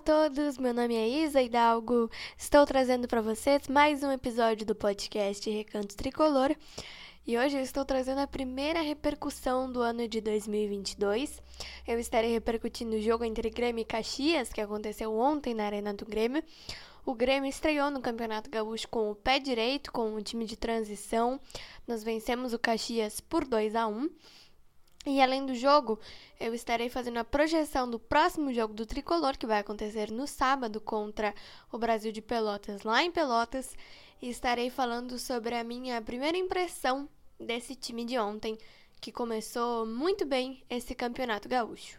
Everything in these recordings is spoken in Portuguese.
todos, meu nome é Isa Hidalgo. Estou trazendo para vocês mais um episódio do podcast Recanto Tricolor. E hoje eu estou trazendo a primeira repercussão do ano de 2022. Eu estarei repercutindo o jogo entre Grêmio e Caxias, que aconteceu ontem na Arena do Grêmio. O Grêmio estreou no Campeonato Gaúcho com o pé direito, com o time de transição. Nós vencemos o Caxias por 2 a 1. E além do jogo, eu estarei fazendo a projeção do próximo jogo do Tricolor, que vai acontecer no sábado contra o Brasil de Pelotas, lá em Pelotas. E estarei falando sobre a minha primeira impressão desse time de ontem, que começou muito bem esse campeonato gaúcho.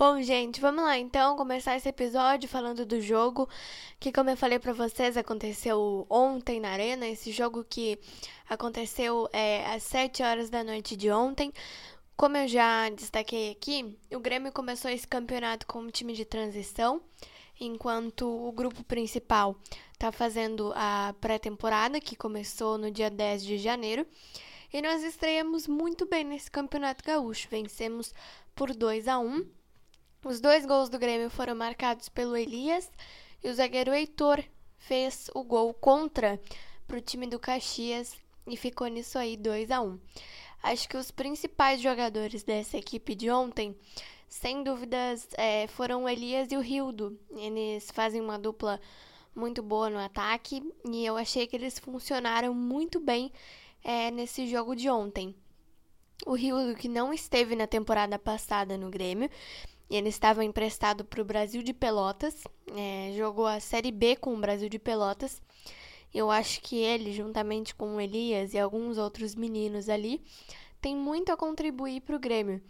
Bom, gente, vamos lá então começar esse episódio falando do jogo que, como eu falei pra vocês, aconteceu ontem na Arena. Esse jogo que aconteceu é, às 7 horas da noite de ontem. Como eu já destaquei aqui, o Grêmio começou esse campeonato com um time de transição, enquanto o grupo principal tá fazendo a pré-temporada, que começou no dia 10 de janeiro. E nós estreamos muito bem nesse campeonato gaúcho. Vencemos por 2 a 1 os dois gols do Grêmio foram marcados pelo Elias e o zagueiro Heitor fez o gol contra para o time do Caxias e ficou nisso aí 2 a 1 Acho que os principais jogadores dessa equipe de ontem, sem dúvidas, é, foram o Elias e o Rildo. Eles fazem uma dupla muito boa no ataque e eu achei que eles funcionaram muito bem é, nesse jogo de ontem. O Rildo, que não esteve na temporada passada no Grêmio, ele estava emprestado para o Brasil de Pelotas, é, jogou a Série B com o Brasil de Pelotas. Eu acho que ele, juntamente com o Elias e alguns outros meninos ali, tem muito a contribuir para o Grêmio.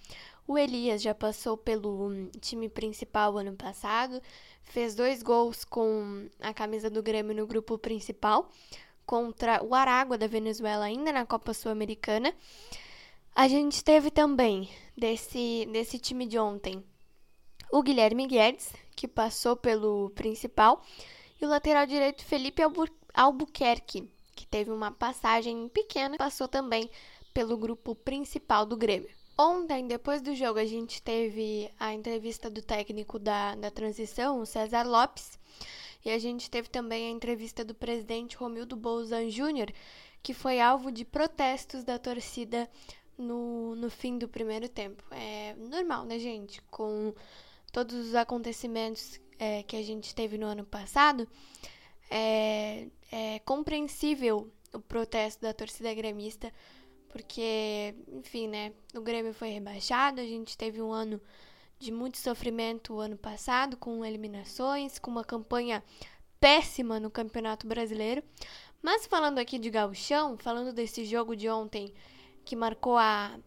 O Elias já passou pelo hum, time principal ano passado, fez dois gols com a camisa do Grêmio no grupo principal, contra o Aragua da Venezuela, ainda na Copa Sul-Americana. A gente teve também, desse, desse time de ontem, o Guilherme Guedes, que passou pelo principal, e o lateral direito Felipe Albu Albuquerque, que teve uma passagem pequena, passou também pelo grupo principal do Grêmio. Ontem, depois do jogo, a gente teve a entrevista do técnico da, da transição, o César Lopes, e a gente teve também a entrevista do presidente Romildo Bolzan Júnior, que foi alvo de protestos da torcida no, no fim do primeiro tempo. É normal, né, gente? Com todos os acontecimentos é, que a gente teve no ano passado, é, é compreensível o protesto da torcida gremista, porque, enfim, né, o Grêmio foi rebaixado, a gente teve um ano de muito sofrimento o ano passado, com eliminações, com uma campanha péssima no Campeonato Brasileiro. Mas falando aqui de gauchão, falando desse jogo de ontem que marcou a,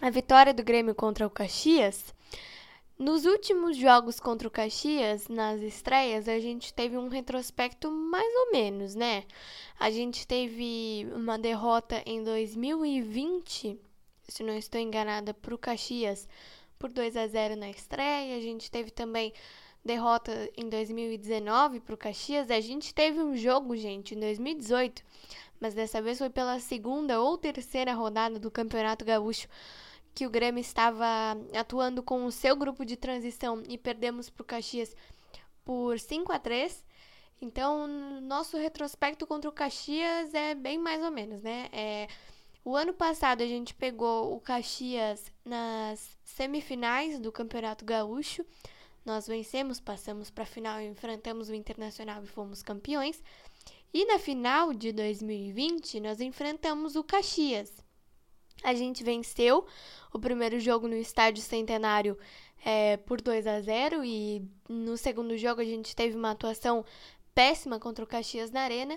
a vitória do Grêmio contra o Caxias, nos últimos jogos contra o Caxias, nas estreias, a gente teve um retrospecto mais ou menos, né? A gente teve uma derrota em 2020 se não estou enganada, para o Caxias por 2 a 0 na estreia. A gente teve também derrota em 2019 para o Caxias. A gente teve um jogo, gente, em 2018, mas dessa vez foi pela segunda ou terceira rodada do Campeonato Gaúcho que o Grêmio estava atuando com o seu grupo de transição e perdemos para o Caxias por 5 a 3 então, nosso retrospecto contra o Caxias é bem mais ou menos, né? É, o ano passado a gente pegou o Caxias nas semifinais do Campeonato Gaúcho. Nós vencemos, passamos para a final, enfrentamos o Internacional e fomos campeões. E na final de 2020, nós enfrentamos o Caxias. A gente venceu o primeiro jogo no Estádio Centenário é, por 2 a 0 e no segundo jogo a gente teve uma atuação péssima contra o Caxias na Arena.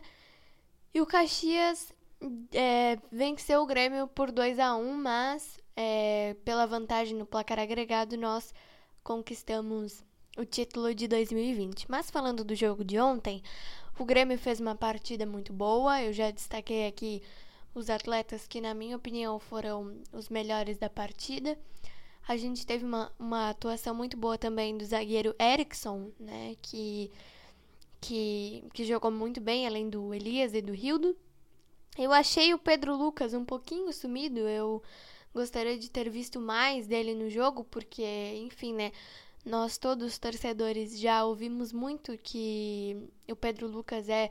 E o Caxias é, venceu o Grêmio por 2 a 1 mas é, pela vantagem no placar agregado nós conquistamos o título de 2020. Mas falando do jogo de ontem, o Grêmio fez uma partida muito boa. Eu já destaquei aqui os atletas que, na minha opinião, foram os melhores da partida. A gente teve uma, uma atuação muito boa também do zagueiro Erickson, né? Que que, que jogou muito bem, além do Elias e do Rildo. Eu achei o Pedro Lucas um pouquinho sumido, eu gostaria de ter visto mais dele no jogo, porque, enfim, né, nós todos torcedores já ouvimos muito que o Pedro Lucas é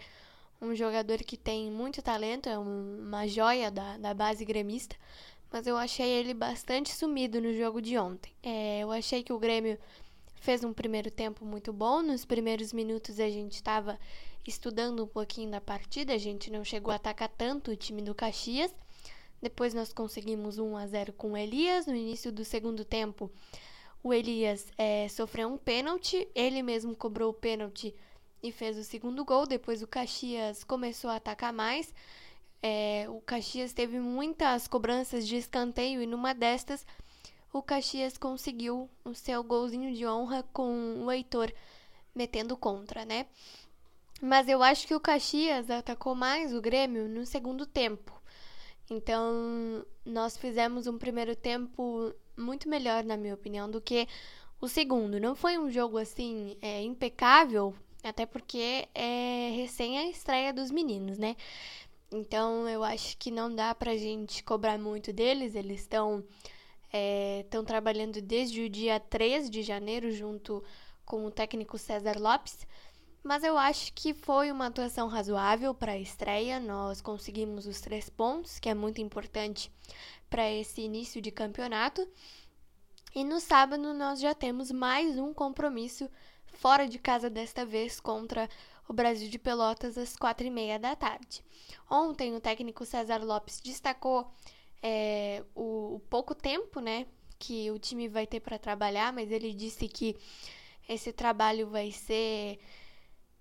um jogador que tem muito talento, é uma joia da, da base gremista, mas eu achei ele bastante sumido no jogo de ontem. É, eu achei que o Grêmio fez um primeiro tempo muito bom. Nos primeiros minutos a gente estava estudando um pouquinho da partida, a gente não chegou a atacar tanto o time do Caxias. Depois nós conseguimos 1 a 0 com o Elias. No início do segundo tempo, o Elias é, sofreu um pênalti, ele mesmo cobrou o pênalti e fez o segundo gol. Depois o Caxias começou a atacar mais. É, o Caxias teve muitas cobranças de escanteio e numa destas o Caxias conseguiu o seu golzinho de honra com o Heitor metendo contra, né? Mas eu acho que o Caxias atacou mais o Grêmio no segundo tempo. Então, nós fizemos um primeiro tempo muito melhor, na minha opinião, do que o segundo. Não foi um jogo assim é, impecável, até porque é recém a estreia dos meninos, né? Então, eu acho que não dá pra gente cobrar muito deles. Eles estão estão é, trabalhando desde o dia 3 de janeiro junto com o técnico César Lopes. Mas eu acho que foi uma atuação razoável para a estreia. Nós conseguimos os três pontos, que é muito importante para esse início de campeonato. E no sábado nós já temos mais um compromisso fora de casa desta vez contra o Brasil de Pelotas às quatro e meia da tarde. Ontem o técnico César Lopes destacou é, o, o pouco tempo, né, que o time vai ter para trabalhar, mas ele disse que esse trabalho vai ser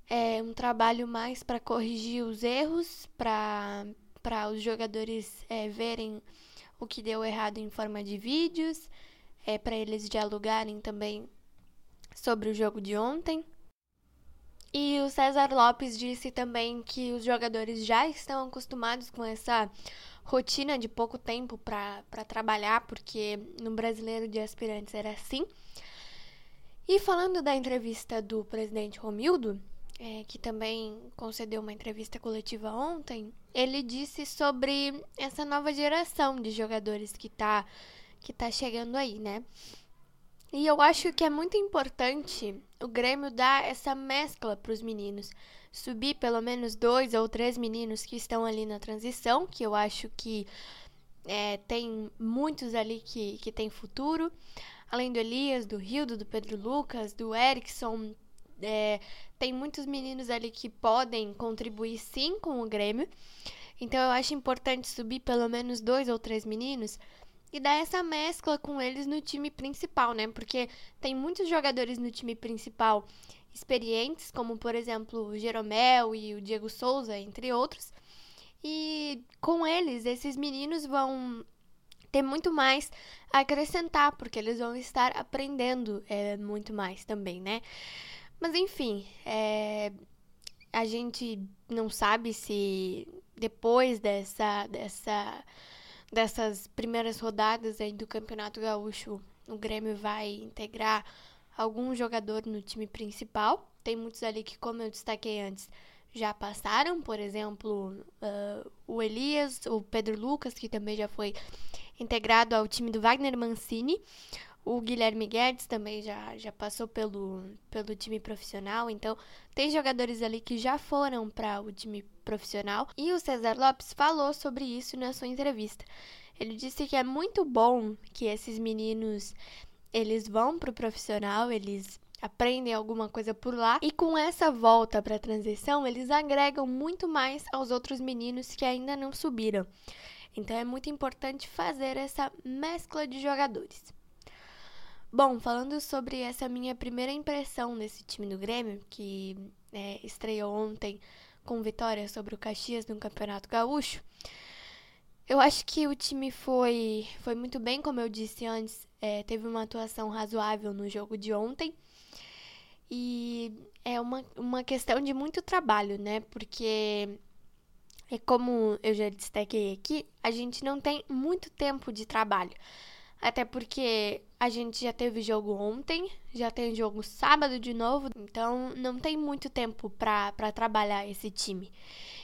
é, um trabalho mais para corrigir os erros, para os jogadores é, verem o que deu errado em forma de vídeos, é, para eles dialogarem também sobre o jogo de ontem. E o César Lopes disse também que os jogadores já estão acostumados com essa rotina de pouco tempo para trabalhar, porque no brasileiro de aspirantes era assim. E falando da entrevista do presidente Romildo, é, que também concedeu uma entrevista coletiva ontem, ele disse sobre essa nova geração de jogadores que está que tá chegando aí, né? E eu acho que é muito importante o Grêmio dar essa mescla para os meninos subir pelo menos dois ou três meninos que estão ali na transição, que eu acho que é, tem muitos ali que, que tem futuro. Além do Elias, do Rildo, do Pedro Lucas, do Erickson, é, tem muitos meninos ali que podem contribuir sim com o Grêmio. Então eu acho importante subir pelo menos dois ou três meninos e dar essa mescla com eles no time principal, né? Porque tem muitos jogadores no time principal experientes, como por exemplo o Jeromel e o Diego Souza, entre outros. E com eles, esses meninos vão ter muito mais a acrescentar, porque eles vão estar aprendendo é, muito mais também, né? Mas enfim, é, a gente não sabe se depois dessa, dessa dessas primeiras rodadas aí do Campeonato Gaúcho, o Grêmio vai integrar algum jogador no time principal. Tem muitos ali que, como eu destaquei antes, já passaram, por exemplo, uh, o Elias, o Pedro Lucas, que também já foi integrado ao time do Wagner Mancini. O Guilherme Guedes também já, já passou pelo, pelo time profissional. Então, tem jogadores ali que já foram para o time profissional. E o César Lopes falou sobre isso na sua entrevista. Ele disse que é muito bom que esses meninos eles vão para o profissional, eles aprendem alguma coisa por lá e com essa volta para a transição, eles agregam muito mais aos outros meninos que ainda não subiram. Então é muito importante fazer essa mescla de jogadores. Bom, falando sobre essa minha primeira impressão desse time do Grêmio, que é, estreou ontem com vitória sobre o Caxias no Campeonato Gaúcho, eu acho que o time foi, foi muito bem, como eu disse antes, é, teve uma atuação razoável no jogo de ontem. E é uma, uma questão de muito trabalho, né? Porque, é como eu já destaquei aqui, a gente não tem muito tempo de trabalho. Até porque a gente já teve jogo ontem, já tem jogo sábado de novo, então não tem muito tempo para trabalhar esse time.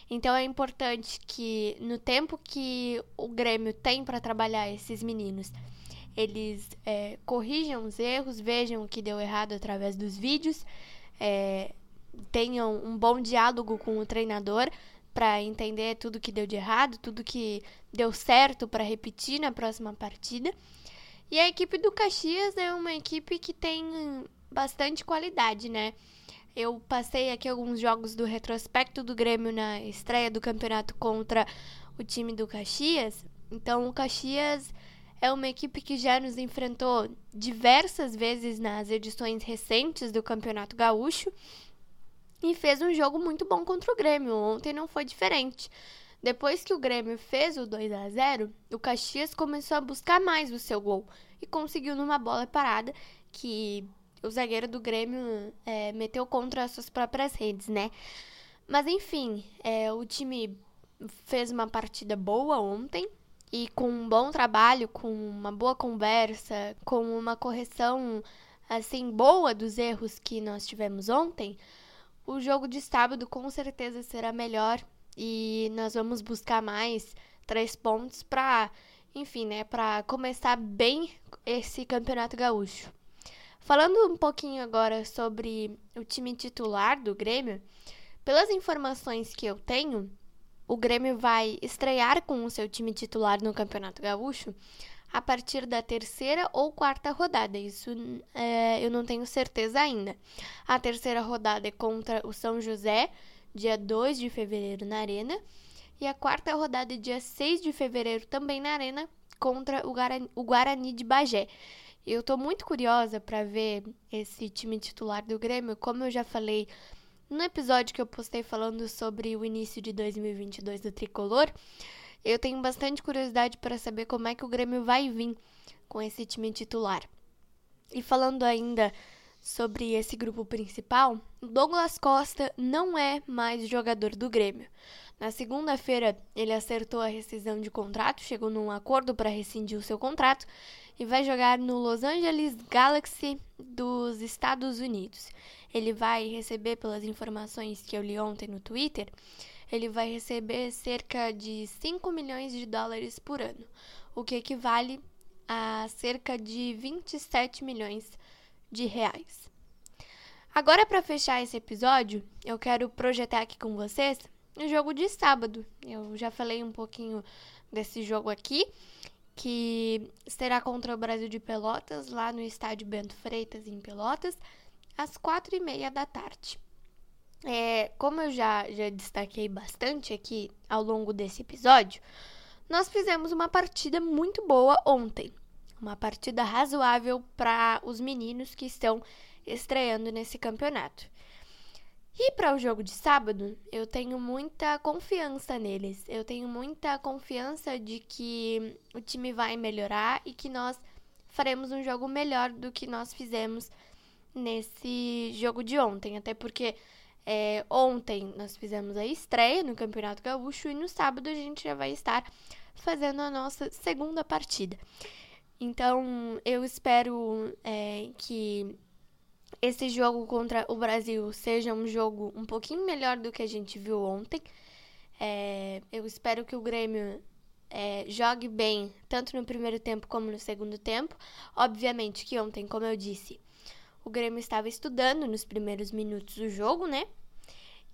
Então é importante que no tempo que o Grêmio tem para trabalhar esses meninos, eles é, corrijam os erros, vejam o que deu errado através dos vídeos, é, tenham um bom diálogo com o treinador para entender tudo que deu de errado, tudo que deu certo para repetir na próxima partida. E a equipe do Caxias é uma equipe que tem bastante qualidade, né? Eu passei aqui alguns jogos do retrospecto do Grêmio na estreia do campeonato contra o time do Caxias. Então, o Caxias é uma equipe que já nos enfrentou diversas vezes nas edições recentes do Campeonato Gaúcho e fez um jogo muito bom contra o Grêmio. Ontem não foi diferente. Depois que o Grêmio fez o 2 a 0, o Caxias começou a buscar mais o seu gol e conseguiu numa bola parada que o zagueiro do Grêmio é, meteu contra as suas próprias redes, né? Mas enfim, é, o time fez uma partida boa ontem, e com um bom trabalho, com uma boa conversa, com uma correção assim boa dos erros que nós tivemos ontem, o jogo de sábado com certeza será melhor e nós vamos buscar mais três pontos para, enfim, né, para começar bem esse Campeonato Gaúcho. Falando um pouquinho agora sobre o time titular do Grêmio, pelas informações que eu tenho, o Grêmio vai estrear com o seu time titular no Campeonato Gaúcho a partir da terceira ou quarta rodada. Isso é, eu não tenho certeza ainda. A terceira rodada é contra o São José, dia 2 de fevereiro na Arena. E a quarta rodada dia 6 de fevereiro também na Arena, contra o Guarani, o Guarani de Bagé. Eu estou muito curiosa para ver esse time titular do Grêmio. Como eu já falei no episódio que eu postei falando sobre o início de 2022 do tricolor, eu tenho bastante curiosidade para saber como é que o Grêmio vai vir com esse time titular. E falando ainda sobre esse grupo principal, Douglas Costa não é mais jogador do Grêmio. Na segunda-feira, ele acertou a rescisão de contrato, chegou num acordo para rescindir o seu contrato e vai jogar no Los Angeles Galaxy dos Estados Unidos ele vai receber, pelas informações que eu li ontem no Twitter, ele vai receber cerca de 5 milhões de dólares por ano, o que equivale a cerca de 27 milhões de reais. Agora, para fechar esse episódio, eu quero projetar aqui com vocês o jogo de sábado. Eu já falei um pouquinho desse jogo aqui, que será contra o Brasil de Pelotas, lá no estádio Bento Freitas, em Pelotas às quatro e meia da tarde. É, como eu já, já destaquei bastante aqui ao longo desse episódio, nós fizemos uma partida muito boa ontem. Uma partida razoável para os meninos que estão estreando nesse campeonato. E para o jogo de sábado, eu tenho muita confiança neles. Eu tenho muita confiança de que o time vai melhorar e que nós faremos um jogo melhor do que nós fizemos nesse jogo de ontem. Até porque é, ontem nós fizemos a estreia no Campeonato Gaúcho e no sábado a gente já vai estar fazendo a nossa segunda partida. Então, eu espero é, que esse jogo contra o Brasil seja um jogo um pouquinho melhor do que a gente viu ontem. É, eu espero que o Grêmio é, jogue bem, tanto no primeiro tempo como no segundo tempo. Obviamente que ontem, como eu disse, o Grêmio estava estudando nos primeiros minutos do jogo, né?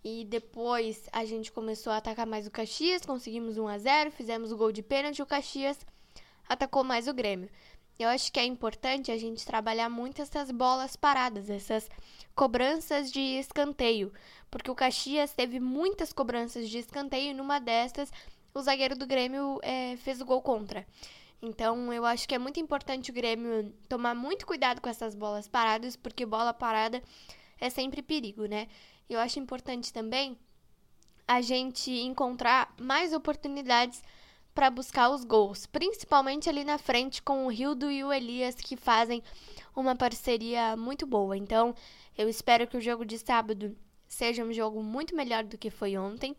E depois a gente começou a atacar mais o Caxias, conseguimos 1 a 0 fizemos o gol de pênalti, o Caxias atacou mais o Grêmio. Eu acho que é importante a gente trabalhar muito essas bolas paradas, essas cobranças de escanteio, porque o Caxias teve muitas cobranças de escanteio e numa destas o zagueiro do Grêmio é, fez o gol contra. Então eu acho que é muito importante o Grêmio tomar muito cuidado com essas bolas paradas, porque bola parada é sempre perigo, né? Eu acho importante também a gente encontrar mais oportunidades para buscar os gols, principalmente ali na frente com o Rildo e o Elias que fazem uma parceria muito boa. Então, eu espero que o jogo de sábado seja um jogo muito melhor do que foi ontem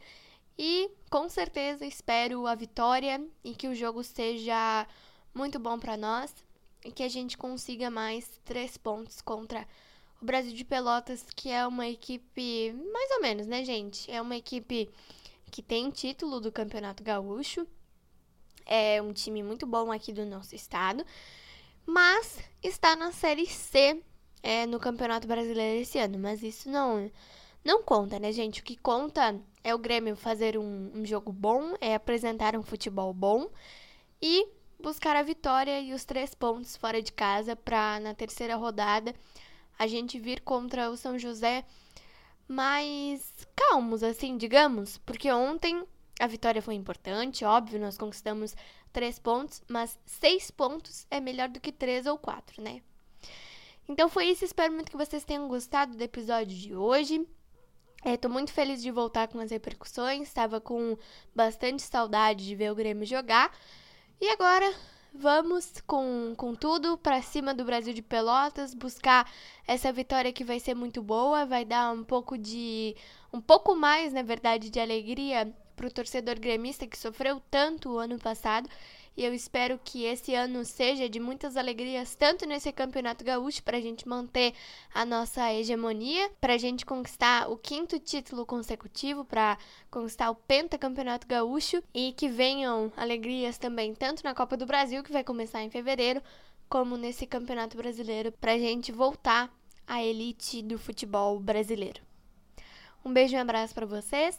e com certeza espero a vitória e que o jogo seja muito bom para nós e que a gente consiga mais três pontos contra o Brasil de Pelotas, que é uma equipe mais ou menos, né, gente? É uma equipe que tem título do Campeonato Gaúcho é um time muito bom aqui do nosso estado, mas está na Série C é, no Campeonato Brasileiro esse ano. Mas isso não, não conta, né, gente? O que conta é o Grêmio fazer um, um jogo bom, é apresentar um futebol bom e buscar a vitória e os três pontos fora de casa para na terceira rodada a gente vir contra o São José mais calmos, assim, digamos, porque ontem a vitória foi importante, óbvio, nós conquistamos três pontos, mas seis pontos é melhor do que três ou quatro, né? Então foi isso, espero muito que vocês tenham gostado do episódio de hoje. Estou muito feliz de voltar com as repercussões, estava com bastante saudade de ver o Grêmio jogar. E agora vamos com, com tudo para cima do Brasil de Pelotas, buscar essa vitória que vai ser muito boa, vai dar um pouco de. um pouco mais, na verdade, de alegria para o torcedor gremista que sofreu tanto o ano passado. E eu espero que esse ano seja de muitas alegrias, tanto nesse campeonato gaúcho, para a gente manter a nossa hegemonia, para a gente conquistar o quinto título consecutivo, para conquistar o pentacampeonato gaúcho, e que venham alegrias também, tanto na Copa do Brasil, que vai começar em fevereiro, como nesse campeonato brasileiro, para a gente voltar à elite do futebol brasileiro. Um beijo e um abraço para vocês